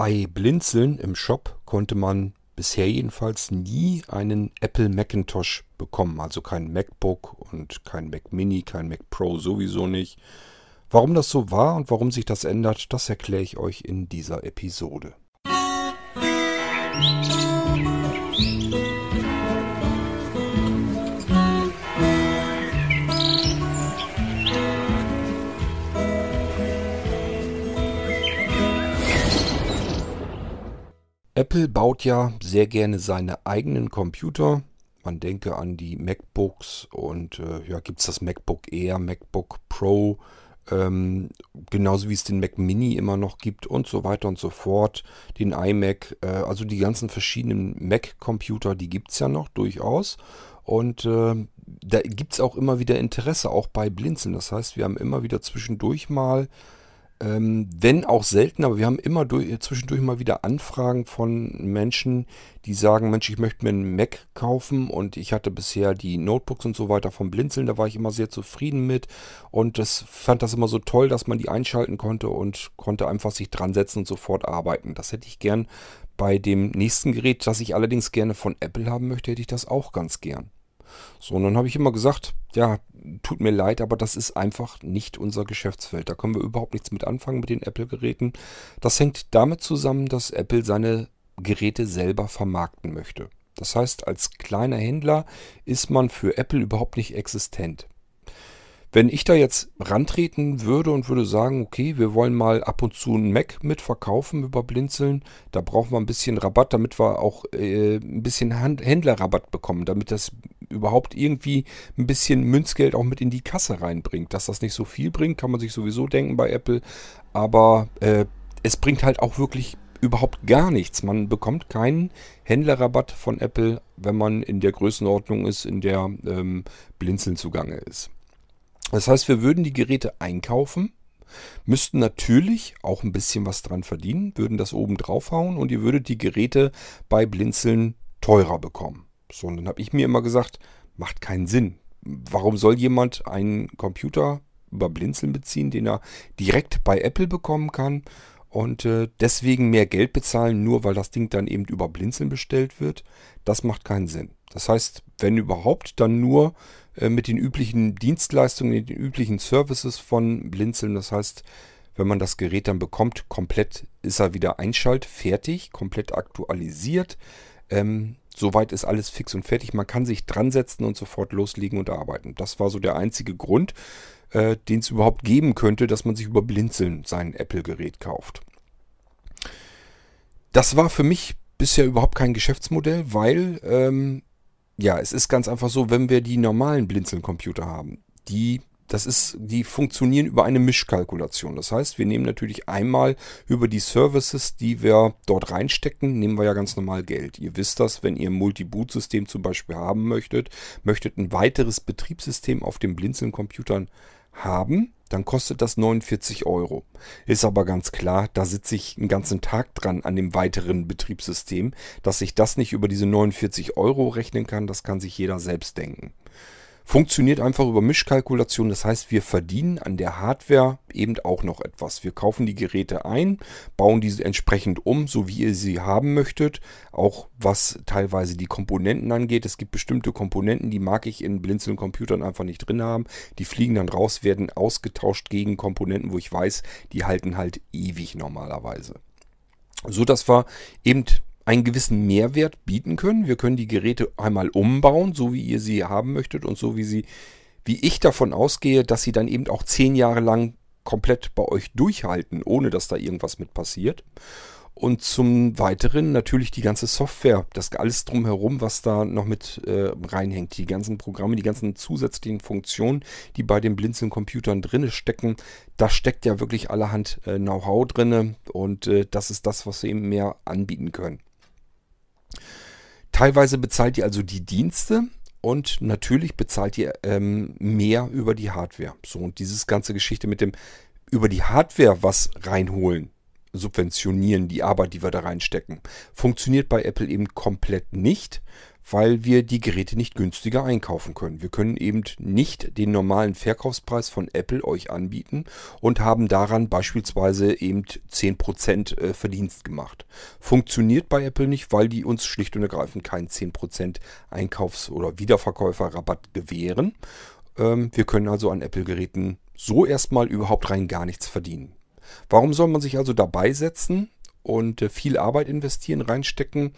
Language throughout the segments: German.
Bei Blinzeln im Shop konnte man bisher jedenfalls nie einen Apple Macintosh bekommen. Also kein MacBook und kein Mac Mini, kein Mac Pro sowieso nicht. Warum das so war und warum sich das ändert, das erkläre ich euch in dieser Episode. Apple baut ja sehr gerne seine eigenen Computer. Man denke an die MacBooks und äh, ja, gibt es das MacBook Air, MacBook Pro, ähm, genauso wie es den Mac Mini immer noch gibt und so weiter und so fort. Den iMac, äh, also die ganzen verschiedenen Mac-Computer, die gibt es ja noch durchaus. Und äh, da gibt es auch immer wieder Interesse, auch bei Blinzeln. Das heißt, wir haben immer wieder zwischendurch mal ähm, wenn auch selten, aber wir haben immer durch, zwischendurch mal wieder Anfragen von Menschen, die sagen, Mensch, ich möchte mir einen Mac kaufen und ich hatte bisher die Notebooks und so weiter vom Blinzeln, da war ich immer sehr zufrieden mit und das fand das immer so toll, dass man die einschalten konnte und konnte einfach sich dran setzen und sofort arbeiten. Das hätte ich gern bei dem nächsten Gerät, das ich allerdings gerne von Apple haben möchte, hätte ich das auch ganz gern. So, und dann habe ich immer gesagt, ja, tut mir leid, aber das ist einfach nicht unser Geschäftsfeld. Da können wir überhaupt nichts mit anfangen mit den Apple-Geräten. Das hängt damit zusammen, dass Apple seine Geräte selber vermarkten möchte. Das heißt, als kleiner Händler ist man für Apple überhaupt nicht existent. Wenn ich da jetzt rantreten würde und würde sagen, okay, wir wollen mal ab und zu einen Mac mitverkaufen über Blinzeln, da brauchen wir ein bisschen Rabatt, damit wir auch äh, ein bisschen Händlerrabatt bekommen, damit das überhaupt irgendwie ein bisschen Münzgeld auch mit in die Kasse reinbringt. Dass das nicht so viel bringt, kann man sich sowieso denken bei Apple, aber äh, es bringt halt auch wirklich überhaupt gar nichts. Man bekommt keinen Händlerrabatt von Apple, wenn man in der Größenordnung ist, in der ähm, Blinzeln zugange ist. Das heißt, wir würden die Geräte einkaufen, müssten natürlich auch ein bisschen was dran verdienen, würden das oben draufhauen und ihr würdet die Geräte bei Blinzeln teurer bekommen. So, und dann habe ich mir immer gesagt, macht keinen Sinn. Warum soll jemand einen Computer über Blinzeln beziehen, den er direkt bei Apple bekommen kann und äh, deswegen mehr Geld bezahlen, nur weil das Ding dann eben über Blinzeln bestellt wird? Das macht keinen Sinn. Das heißt, wenn überhaupt, dann nur äh, mit den üblichen Dienstleistungen, den üblichen Services von Blinzeln. Das heißt, wenn man das Gerät dann bekommt, komplett ist er wieder einschalt, fertig, komplett aktualisiert. Ähm, soweit ist alles fix und fertig. Man kann sich dran setzen und sofort loslegen und arbeiten. Das war so der einzige Grund, äh, den es überhaupt geben könnte, dass man sich über Blinzeln sein Apple-Gerät kauft. Das war für mich bisher überhaupt kein Geschäftsmodell, weil ähm, ja, es ist ganz einfach so, wenn wir die normalen Blinzeln-Computer haben, die das ist, die funktionieren über eine Mischkalkulation. Das heißt, wir nehmen natürlich einmal über die Services, die wir dort reinstecken, nehmen wir ja ganz normal Geld. Ihr wisst das, wenn ihr ein Multi-Boot-System zum Beispiel haben möchtet, möchtet ein weiteres Betriebssystem auf den Blinzeln-Computern haben, dann kostet das 49 Euro. Ist aber ganz klar, da sitze ich einen ganzen Tag dran an dem weiteren Betriebssystem. Dass ich das nicht über diese 49 Euro rechnen kann, das kann sich jeder selbst denken. Funktioniert einfach über Mischkalkulation. Das heißt, wir verdienen an der Hardware eben auch noch etwas. Wir kaufen die Geräte ein, bauen diese entsprechend um, so wie ihr sie haben möchtet. Auch was teilweise die Komponenten angeht. Es gibt bestimmte Komponenten, die mag ich in blinzeln Computern einfach nicht drin haben. Die fliegen dann raus, werden ausgetauscht gegen Komponenten, wo ich weiß, die halten halt ewig normalerweise. So dass wir eben einen gewissen Mehrwert bieten können. Wir können die Geräte einmal umbauen, so wie ihr sie haben möchtet und so wie sie, wie ich davon ausgehe, dass sie dann eben auch zehn Jahre lang komplett bei euch durchhalten, ohne dass da irgendwas mit passiert. Und zum Weiteren natürlich die ganze Software, das alles drumherum, was da noch mit äh, reinhängt. Die ganzen Programme, die ganzen zusätzlichen Funktionen, die bei den Blinzeln-Computern drinne stecken. Da steckt ja wirklich allerhand äh, Know-how drinne und äh, das ist das, was wir eben mehr anbieten können. Teilweise bezahlt ihr also die Dienste und natürlich bezahlt ihr ähm, mehr über die Hardware. So, und dieses ganze Geschichte mit dem über die Hardware was reinholen, subventionieren, die Arbeit, die wir da reinstecken, funktioniert bei Apple eben komplett nicht, weil wir die Geräte nicht günstiger einkaufen können. Wir können eben nicht den normalen Verkaufspreis von Apple euch anbieten und haben daran beispielsweise eben 10% äh, Verdienst gemacht. Funktioniert bei Apple nicht, weil die uns schlicht und ergreifend keinen 10% Einkaufs- oder Wiederverkäuferrabatt gewähren. Ähm, wir können also an Apple-Geräten so erstmal überhaupt rein gar nichts verdienen. Warum soll man sich also dabei setzen und äh, viel Arbeit investieren, reinstecken,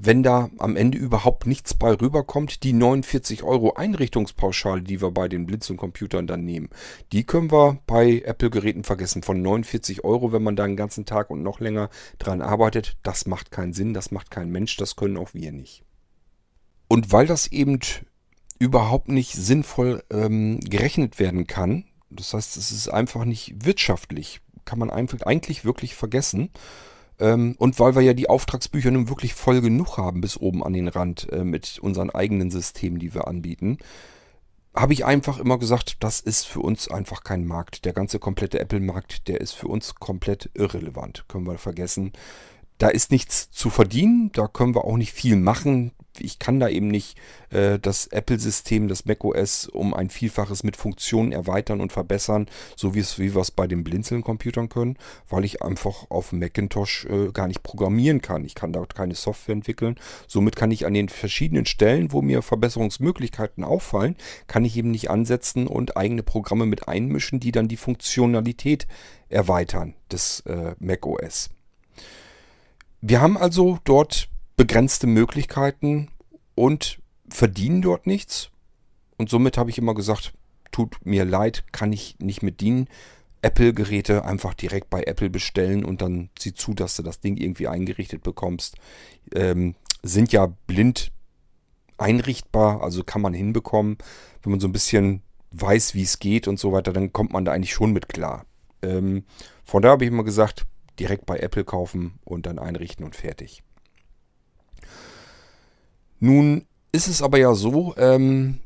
wenn da am Ende überhaupt nichts bei rüberkommt? Die 49 Euro Einrichtungspauschale, die wir bei den Blinzeln-Computern dann nehmen, die können wir bei Apple-Geräten vergessen. Von 49 Euro, wenn man da einen ganzen Tag und noch länger dran arbeitet, das macht keinen Sinn, das macht kein Mensch, das können auch wir nicht. Und weil das eben überhaupt nicht sinnvoll ähm, gerechnet werden kann. Das heißt, es ist einfach nicht wirtschaftlich. Kann man eigentlich wirklich vergessen. Ähm, und weil wir ja die Auftragsbücher nun wirklich voll genug haben bis oben an den Rand äh, mit unseren eigenen Systemen, die wir anbieten, habe ich einfach immer gesagt, das ist für uns einfach kein Markt. Der ganze komplette Apple-Markt, der ist für uns komplett irrelevant. Können wir vergessen. Da ist nichts zu verdienen, da können wir auch nicht viel machen ich kann da eben nicht äh, das Apple-System, das macOS um ein Vielfaches mit Funktionen erweitern und verbessern, so wie, es, wie wir es bei den Blinzeln-Computern können, weil ich einfach auf Macintosh äh, gar nicht programmieren kann. Ich kann dort keine Software entwickeln. Somit kann ich an den verschiedenen Stellen, wo mir Verbesserungsmöglichkeiten auffallen, kann ich eben nicht ansetzen und eigene Programme mit einmischen, die dann die Funktionalität erweitern des äh, macOS. Wir haben also dort begrenzte Möglichkeiten und verdienen dort nichts. Und somit habe ich immer gesagt, tut mir leid, kann ich nicht mit dienen. Apple-Geräte einfach direkt bei Apple bestellen und dann sieh zu, dass du das Ding irgendwie eingerichtet bekommst. Ähm, sind ja blind einrichtbar, also kann man hinbekommen. Wenn man so ein bisschen weiß, wie es geht und so weiter, dann kommt man da eigentlich schon mit klar. Ähm, von da habe ich immer gesagt, direkt bei Apple kaufen und dann einrichten und fertig. Nun ist es aber ja so, ähm,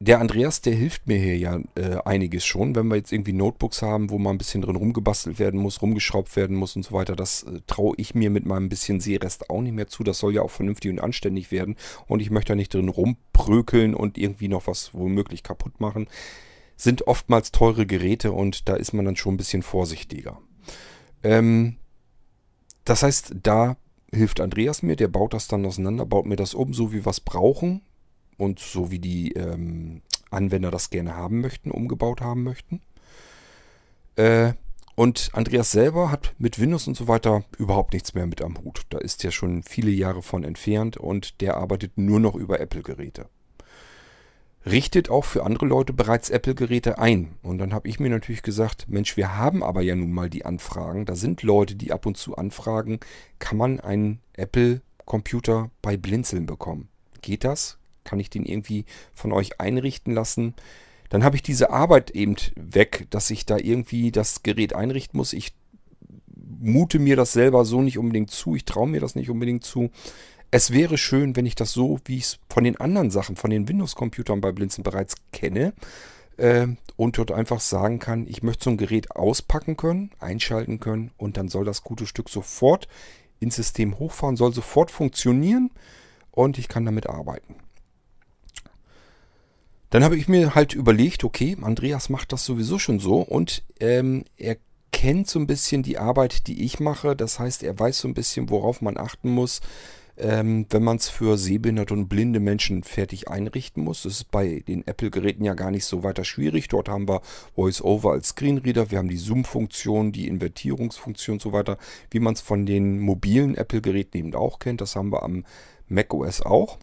der Andreas, der hilft mir hier ja äh, einiges schon. Wenn wir jetzt irgendwie Notebooks haben, wo mal ein bisschen drin rumgebastelt werden muss, rumgeschraubt werden muss und so weiter, das äh, traue ich mir mit meinem bisschen Seerest auch nicht mehr zu. Das soll ja auch vernünftig und anständig werden. Und ich möchte da nicht drin rumprökeln und irgendwie noch was womöglich kaputt machen. Sind oftmals teure Geräte und da ist man dann schon ein bisschen vorsichtiger. Ähm, das heißt, da hilft Andreas mir, der baut das dann auseinander, baut mir das um, so wie wir es brauchen und so wie die ähm, Anwender das gerne haben möchten, umgebaut haben möchten. Äh, und Andreas selber hat mit Windows und so weiter überhaupt nichts mehr mit am Hut. Da ist er schon viele Jahre von entfernt und der arbeitet nur noch über Apple-Geräte richtet auch für andere Leute bereits Apple-Geräte ein. Und dann habe ich mir natürlich gesagt, Mensch, wir haben aber ja nun mal die Anfragen. Da sind Leute, die ab und zu anfragen, kann man einen Apple-Computer bei Blinzeln bekommen? Geht das? Kann ich den irgendwie von euch einrichten lassen? Dann habe ich diese Arbeit eben weg, dass ich da irgendwie das Gerät einrichten muss. Ich mute mir das selber so nicht unbedingt zu. Ich traue mir das nicht unbedingt zu es wäre schön, wenn ich das so, wie ich es von den anderen Sachen, von den Windows-Computern bei Blinzen bereits kenne, äh, und dort einfach sagen kann, ich möchte so ein Gerät auspacken können, einschalten können und dann soll das gute Stück sofort ins System hochfahren, soll sofort funktionieren und ich kann damit arbeiten. Dann habe ich mir halt überlegt, okay, Andreas macht das sowieso schon so und ähm, er kennt so ein bisschen die Arbeit, die ich mache. Das heißt, er weiß so ein bisschen, worauf man achten muss, ähm, wenn man es für sehbehinderte und blinde Menschen fertig einrichten muss. Das ist bei den Apple-Geräten ja gar nicht so weiter schwierig. Dort haben wir VoiceOver als Screenreader, wir haben die Zoom-Funktion, die Invertierungsfunktion und so weiter, wie man es von den mobilen Apple-Geräten eben auch kennt. Das haben wir am macOS auch.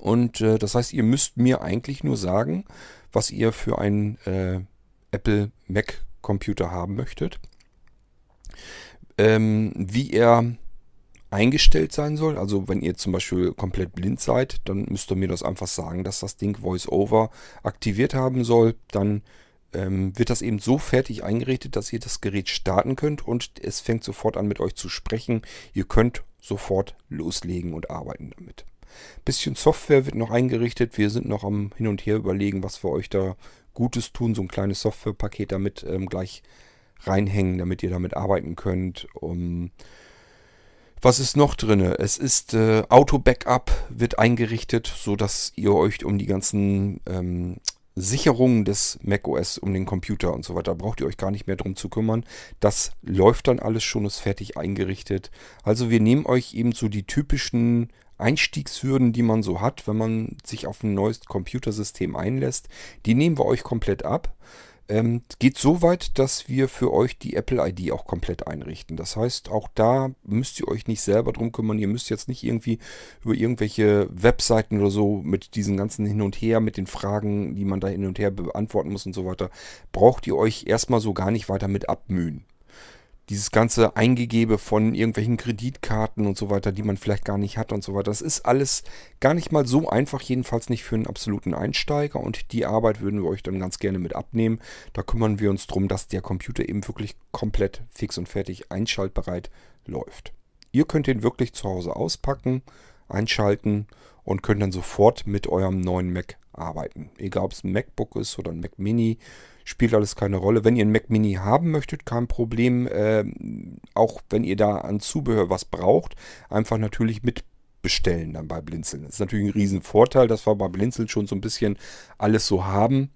Und äh, das heißt, ihr müsst mir eigentlich nur sagen, was ihr für einen äh, Apple Mac Computer haben möchtet. Ähm, wie er eingestellt sein soll. Also wenn ihr zum Beispiel komplett blind seid, dann müsst ihr mir das einfach sagen, dass das Ding VoiceOver aktiviert haben soll. Dann ähm, wird das eben so fertig eingerichtet, dass ihr das Gerät starten könnt und es fängt sofort an mit euch zu sprechen. Ihr könnt sofort loslegen und arbeiten damit. Bisschen Software wird noch eingerichtet. Wir sind noch am Hin und Her überlegen, was wir euch da Gutes tun. So ein kleines Softwarepaket damit ähm, gleich reinhängen, damit ihr damit arbeiten könnt. Um, Was ist noch drin? Es ist äh, Auto-Backup wird eingerichtet, sodass ihr euch um die ganzen ähm, Sicherungen des macOS, um den Computer und so weiter, braucht ihr euch gar nicht mehr drum zu kümmern. Das läuft dann alles schon, ist fertig eingerichtet. Also wir nehmen euch eben so die typischen Einstiegshürden, die man so hat, wenn man sich auf ein neues Computersystem einlässt, die nehmen wir euch komplett ab. Ähm, geht so weit, dass wir für euch die Apple ID auch komplett einrichten. Das heißt, auch da müsst ihr euch nicht selber drum kümmern. Ihr müsst jetzt nicht irgendwie über irgendwelche Webseiten oder so mit diesen ganzen Hin und Her, mit den Fragen, die man da hin und her beantworten muss und so weiter, braucht ihr euch erstmal so gar nicht weiter mit abmühen dieses ganze Eingegebe von irgendwelchen Kreditkarten und so weiter, die man vielleicht gar nicht hat und so weiter. Das ist alles gar nicht mal so einfach, jedenfalls nicht für einen absoluten Einsteiger. Und die Arbeit würden wir euch dann ganz gerne mit abnehmen. Da kümmern wir uns darum, dass der Computer eben wirklich komplett fix und fertig einschaltbereit läuft. Ihr könnt ihn wirklich zu Hause auspacken, einschalten und könnt dann sofort mit eurem neuen Mac arbeiten. Egal ob es ein MacBook ist oder ein Mac Mini spielt alles keine Rolle. Wenn ihr einen Mac Mini haben möchtet, kein Problem. Äh, auch wenn ihr da an Zubehör was braucht, einfach natürlich mit bestellen dann bei Blinzeln. Das ist natürlich ein Riesenvorteil, dass wir bei Blinzeln schon so ein bisschen alles so haben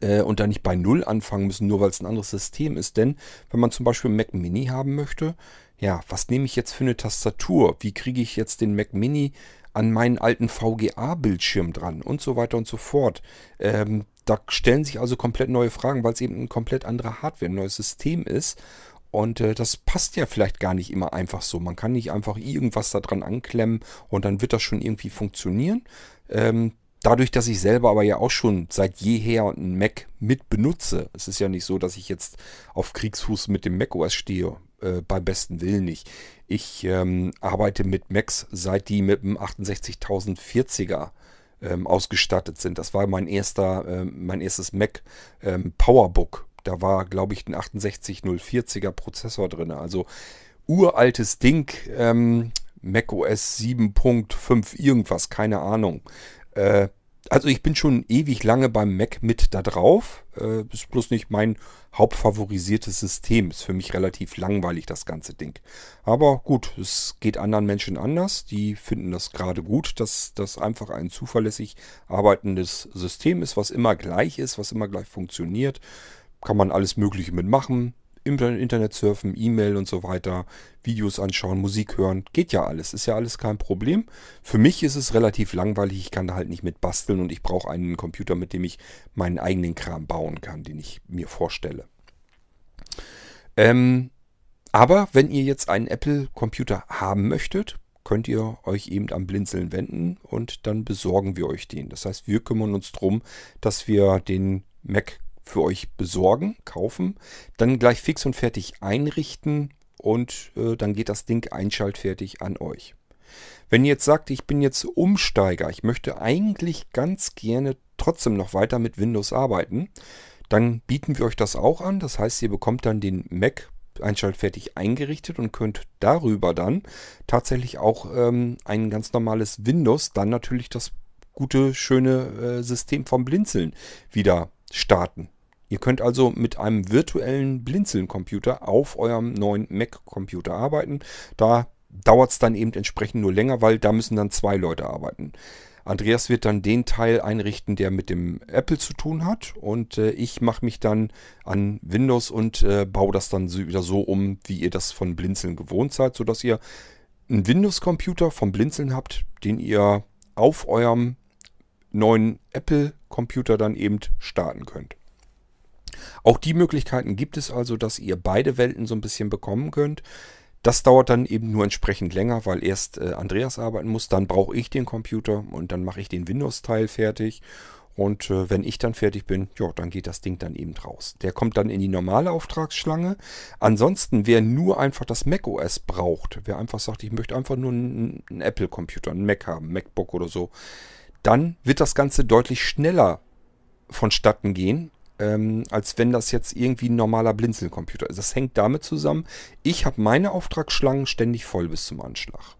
äh, und da nicht bei Null anfangen müssen, nur weil es ein anderes System ist. Denn wenn man zum Beispiel einen Mac Mini haben möchte, ja, was nehme ich jetzt für eine Tastatur? Wie kriege ich jetzt den Mac Mini an meinen alten VGA-Bildschirm dran und so weiter und so fort. Ähm, da stellen sich also komplett neue Fragen, weil es eben ein komplett andere Hardware, ein neues System ist. Und äh, das passt ja vielleicht gar nicht immer einfach so. Man kann nicht einfach irgendwas da dran anklemmen und dann wird das schon irgendwie funktionieren. Ähm, dadurch, dass ich selber aber ja auch schon seit jeher einen Mac mit benutze, es ist ja nicht so, dass ich jetzt auf Kriegsfuß mit dem Mac OS stehe, äh, bei besten Willen nicht. Ich ähm, arbeite mit Macs, seit die mit dem 68040er ähm, ausgestattet sind. Das war mein erster, äh, mein erstes Mac ähm, Powerbook. Da war, glaube ich, ein 68040er Prozessor drin. Also uraltes Ding, ähm, Mac OS 7.5 irgendwas, keine Ahnung. Äh, also ich bin schon ewig lange beim Mac mit da drauf. Äh, ist bloß nicht mein hauptfavorisiertes System. Ist für mich relativ langweilig, das ganze Ding. Aber gut, es geht anderen Menschen anders. Die finden das gerade gut, dass das einfach ein zuverlässig arbeitendes System ist, was immer gleich ist, was immer gleich funktioniert. Kann man alles Mögliche mitmachen. Internet surfen, E-Mail und so weiter, Videos anschauen, Musik hören, geht ja alles, ist ja alles kein Problem. Für mich ist es relativ langweilig, ich kann da halt nicht mit basteln und ich brauche einen Computer, mit dem ich meinen eigenen Kram bauen kann, den ich mir vorstelle. Ähm, aber wenn ihr jetzt einen Apple-Computer haben möchtet, könnt ihr euch eben am Blinzeln wenden und dann besorgen wir euch den. Das heißt, wir kümmern uns darum, dass wir den Mac für euch besorgen, kaufen, dann gleich fix und fertig einrichten und äh, dann geht das Ding einschaltfertig an euch. Wenn ihr jetzt sagt, ich bin jetzt Umsteiger, ich möchte eigentlich ganz gerne trotzdem noch weiter mit Windows arbeiten, dann bieten wir euch das auch an. Das heißt, ihr bekommt dann den Mac einschaltfertig eingerichtet und könnt darüber dann tatsächlich auch ähm, ein ganz normales Windows, dann natürlich das gute, schöne äh, System vom Blinzeln wieder starten. Ihr könnt also mit einem virtuellen Blinzeln-Computer auf eurem neuen Mac-Computer arbeiten. Da dauert es dann eben entsprechend nur länger, weil da müssen dann zwei Leute arbeiten. Andreas wird dann den Teil einrichten, der mit dem Apple zu tun hat. Und äh, ich mache mich dann an Windows und äh, baue das dann so, wieder so um, wie ihr das von Blinzeln gewohnt seid, sodass ihr einen Windows-Computer vom Blinzeln habt, den ihr auf eurem neuen Apple-Computer dann eben starten könnt. Auch die Möglichkeiten gibt es also, dass ihr beide Welten so ein bisschen bekommen könnt. Das dauert dann eben nur entsprechend länger, weil erst äh, Andreas arbeiten muss, dann brauche ich den Computer und dann mache ich den Windows-Teil fertig. Und äh, wenn ich dann fertig bin, ja, dann geht das Ding dann eben raus. Der kommt dann in die normale Auftragsschlange. Ansonsten, wer nur einfach das macOS braucht, wer einfach sagt, ich möchte einfach nur einen, einen Apple-Computer, einen Mac haben, MacBook oder so, dann wird das Ganze deutlich schneller vonstatten gehen, ähm, als wenn das jetzt irgendwie ein normaler Blinzelcomputer ist. Das hängt damit zusammen, ich habe meine Auftragsschlangen ständig voll bis zum Anschlag.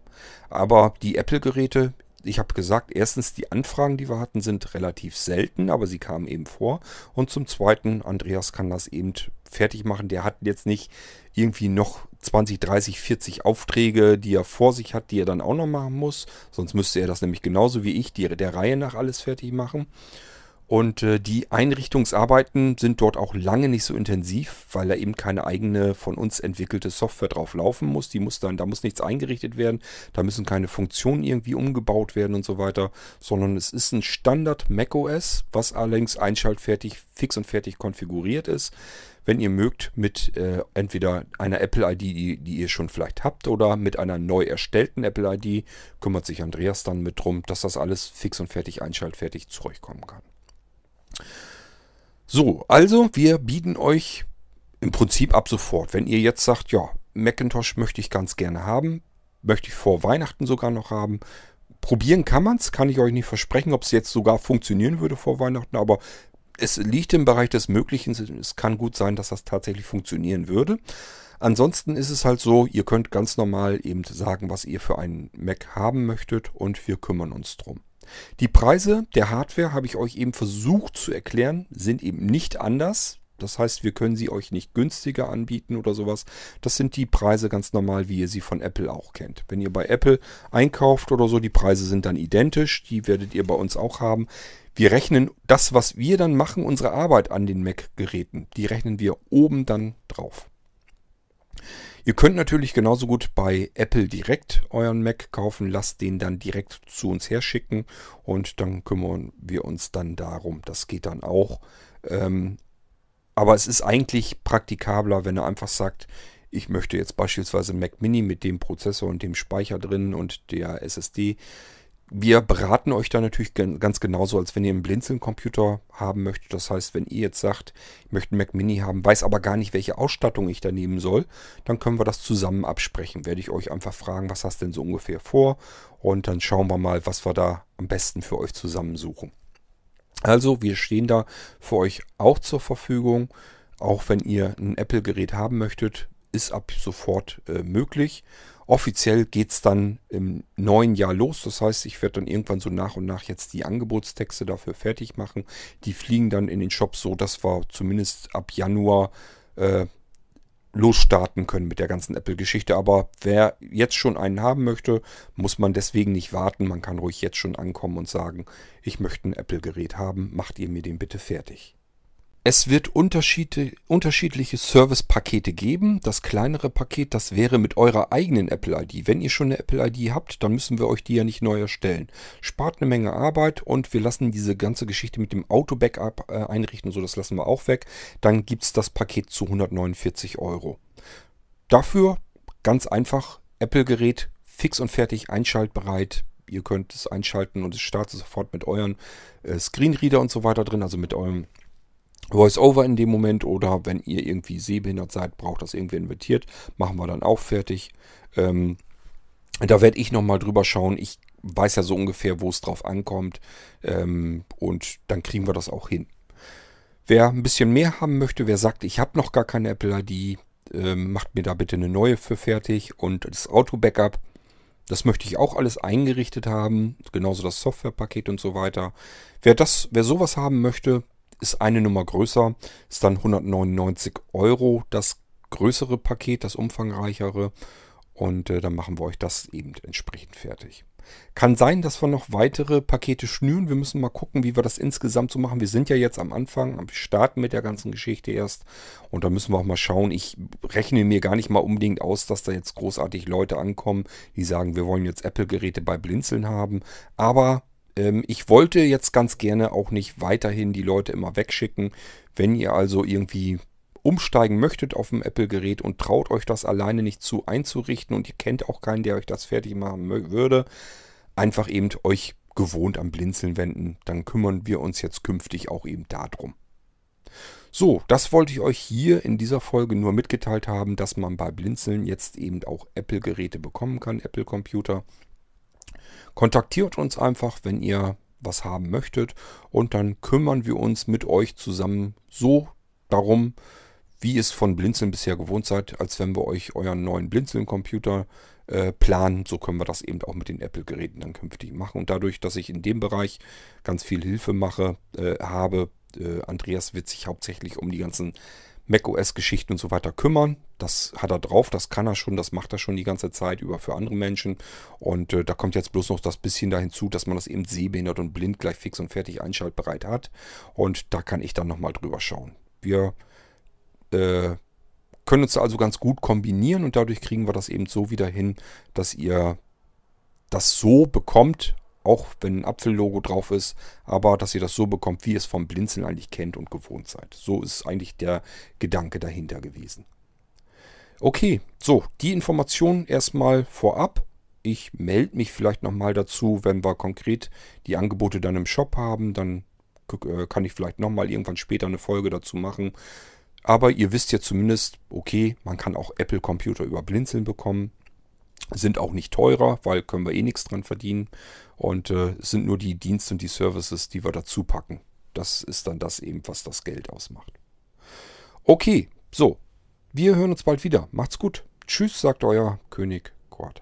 Aber die Apple-Geräte, ich habe gesagt, erstens die Anfragen, die wir hatten, sind relativ selten, aber sie kamen eben vor. Und zum Zweiten, Andreas kann das eben fertig machen. Der hat jetzt nicht irgendwie noch 20, 30, 40 Aufträge, die er vor sich hat, die er dann auch noch machen muss. Sonst müsste er das nämlich genauso wie ich, die, der Reihe nach alles fertig machen. Und äh, die Einrichtungsarbeiten sind dort auch lange nicht so intensiv, weil da eben keine eigene von uns entwickelte Software drauf laufen muss. Die muss dann, da muss nichts eingerichtet werden, da müssen keine Funktionen irgendwie umgebaut werden und so weiter, sondern es ist ein Standard macOS, was allerdings einschaltfertig, fix und fertig konfiguriert ist. Wenn ihr mögt, mit äh, entweder einer Apple-ID, die, die ihr schon vielleicht habt, oder mit einer neu erstellten Apple-ID, kümmert sich Andreas dann mit drum, dass das alles fix und fertig einschaltfertig zurechtkommen kann. So, also wir bieten euch im Prinzip ab sofort, wenn ihr jetzt sagt, ja, Macintosh möchte ich ganz gerne haben, möchte ich vor Weihnachten sogar noch haben. Probieren kann man es, kann ich euch nicht versprechen, ob es jetzt sogar funktionieren würde vor Weihnachten, aber es liegt im Bereich des Möglichen. Es kann gut sein, dass das tatsächlich funktionieren würde. Ansonsten ist es halt so, ihr könnt ganz normal eben sagen, was ihr für einen Mac haben möchtet und wir kümmern uns drum. Die Preise der Hardware habe ich euch eben versucht zu erklären, sind eben nicht anders. Das heißt, wir können sie euch nicht günstiger anbieten oder sowas. Das sind die Preise ganz normal, wie ihr sie von Apple auch kennt. Wenn ihr bei Apple einkauft oder so, die Preise sind dann identisch. Die werdet ihr bei uns auch haben. Wir rechnen das, was wir dann machen, unsere Arbeit an den Mac-Geräten, die rechnen wir oben dann drauf. Ihr könnt natürlich genauso gut bei Apple direkt euren Mac kaufen, lasst den dann direkt zu uns herschicken und dann kümmern wir uns dann darum. Das geht dann auch. Ähm, aber es ist eigentlich praktikabler, wenn er einfach sagt, ich möchte jetzt beispielsweise Mac Mini mit dem Prozessor und dem Speicher drin und der SSD wir beraten euch da natürlich ganz genauso, als wenn ihr einen Blinzeln-Computer haben möchtet. Das heißt, wenn ihr jetzt sagt, ich möchte einen Mac Mini haben, weiß aber gar nicht, welche Ausstattung ich da nehmen soll, dann können wir das zusammen absprechen. Werde ich euch einfach fragen, was hast denn so ungefähr vor? Und dann schauen wir mal, was wir da am besten für euch zusammensuchen. Also, wir stehen da für euch auch zur Verfügung. Auch wenn ihr ein Apple-Gerät haben möchtet, ist ab sofort äh, möglich. Offiziell geht es dann im neuen Jahr los. Das heißt, ich werde dann irgendwann so nach und nach jetzt die Angebotstexte dafür fertig machen. Die fliegen dann in den Shop so, dass wir zumindest ab Januar äh, losstarten können mit der ganzen Apple-Geschichte. Aber wer jetzt schon einen haben möchte, muss man deswegen nicht warten. Man kann ruhig jetzt schon ankommen und sagen, ich möchte ein Apple-Gerät haben, macht ihr mir den bitte fertig. Es wird unterschiedliche Service-Pakete geben. Das kleinere Paket, das wäre mit eurer eigenen Apple-ID. Wenn ihr schon eine Apple-ID habt, dann müssen wir euch die ja nicht neu erstellen. Spart eine Menge Arbeit und wir lassen diese ganze Geschichte mit dem Auto-Backup äh, einrichten, so das lassen wir auch weg. Dann gibt es das Paket zu 149 Euro. Dafür ganz einfach Apple-Gerät fix und fertig einschaltbereit. Ihr könnt es einschalten und es startet sofort mit euren äh, Screenreader und so weiter drin, also mit eurem Voice-Over in dem Moment oder wenn ihr irgendwie sehbehindert seid, braucht das irgendwie invertiert, machen wir dann auch fertig. Ähm, da werde ich nochmal drüber schauen. Ich weiß ja so ungefähr, wo es drauf ankommt ähm, und dann kriegen wir das auch hin. Wer ein bisschen mehr haben möchte, wer sagt, ich habe noch gar keine Apple ID, ähm, macht mir da bitte eine neue für fertig und das Auto-Backup. Das möchte ich auch alles eingerichtet haben, genauso das Softwarepaket und so weiter. Wer das, wer sowas haben möchte, ist eine Nummer größer, ist dann 199 Euro das größere Paket, das umfangreichere. Und äh, dann machen wir euch das eben entsprechend fertig. Kann sein, dass wir noch weitere Pakete schnüren. Wir müssen mal gucken, wie wir das insgesamt so machen. Wir sind ja jetzt am Anfang, wir starten mit der ganzen Geschichte erst. Und da müssen wir auch mal schauen. Ich rechne mir gar nicht mal unbedingt aus, dass da jetzt großartig Leute ankommen, die sagen, wir wollen jetzt Apple-Geräte bei Blinzeln haben. Aber ich wollte jetzt ganz gerne auch nicht weiterhin die Leute immer wegschicken. Wenn ihr also irgendwie umsteigen möchtet auf ein Apple-Gerät und traut euch das alleine nicht zu einzurichten und ihr kennt auch keinen, der euch das fertig machen würde, einfach eben euch gewohnt am Blinzeln wenden. Dann kümmern wir uns jetzt künftig auch eben darum. So, das wollte ich euch hier in dieser Folge nur mitgeteilt haben, dass man bei Blinzeln jetzt eben auch Apple-Geräte bekommen kann, Apple-Computer. Kontaktiert uns einfach, wenn ihr was haben möchtet und dann kümmern wir uns mit euch zusammen so darum, wie es von Blinzeln bisher gewohnt seid, als wenn wir euch euren neuen Blinzeln-Computer äh, planen. So können wir das eben auch mit den Apple-Geräten dann künftig machen. Und dadurch, dass ich in dem Bereich ganz viel Hilfe mache, äh, habe, äh, Andreas wird sich hauptsächlich um die ganzen macOS-Geschichten und so weiter kümmern. Das hat er drauf, das kann er schon, das macht er schon die ganze Zeit über für andere Menschen. Und äh, da kommt jetzt bloß noch das bisschen da hinzu, dass man das eben sehbehindert und blind gleich fix und fertig einschaltbereit hat. Und da kann ich dann nochmal drüber schauen. Wir äh, können uns also ganz gut kombinieren und dadurch kriegen wir das eben so wieder hin, dass ihr das so bekommt, auch wenn ein Apfellogo drauf ist, aber dass ihr das so bekommt, wie ihr es vom Blinzeln eigentlich kennt und gewohnt seid. So ist eigentlich der Gedanke dahinter gewesen. Okay, so, die Information erstmal vorab. Ich melde mich vielleicht nochmal dazu, wenn wir konkret die Angebote dann im Shop haben. Dann äh, kann ich vielleicht nochmal irgendwann später eine Folge dazu machen. Aber ihr wisst ja zumindest, okay, man kann auch Apple-Computer über Blinzeln bekommen. Sind auch nicht teurer, weil können wir eh nichts dran verdienen. Und äh, es sind nur die Dienste und die Services, die wir dazu packen. Das ist dann das eben, was das Geld ausmacht. Okay, so. Wir hören uns bald wieder. Macht's gut. Tschüss, sagt euer König Kort.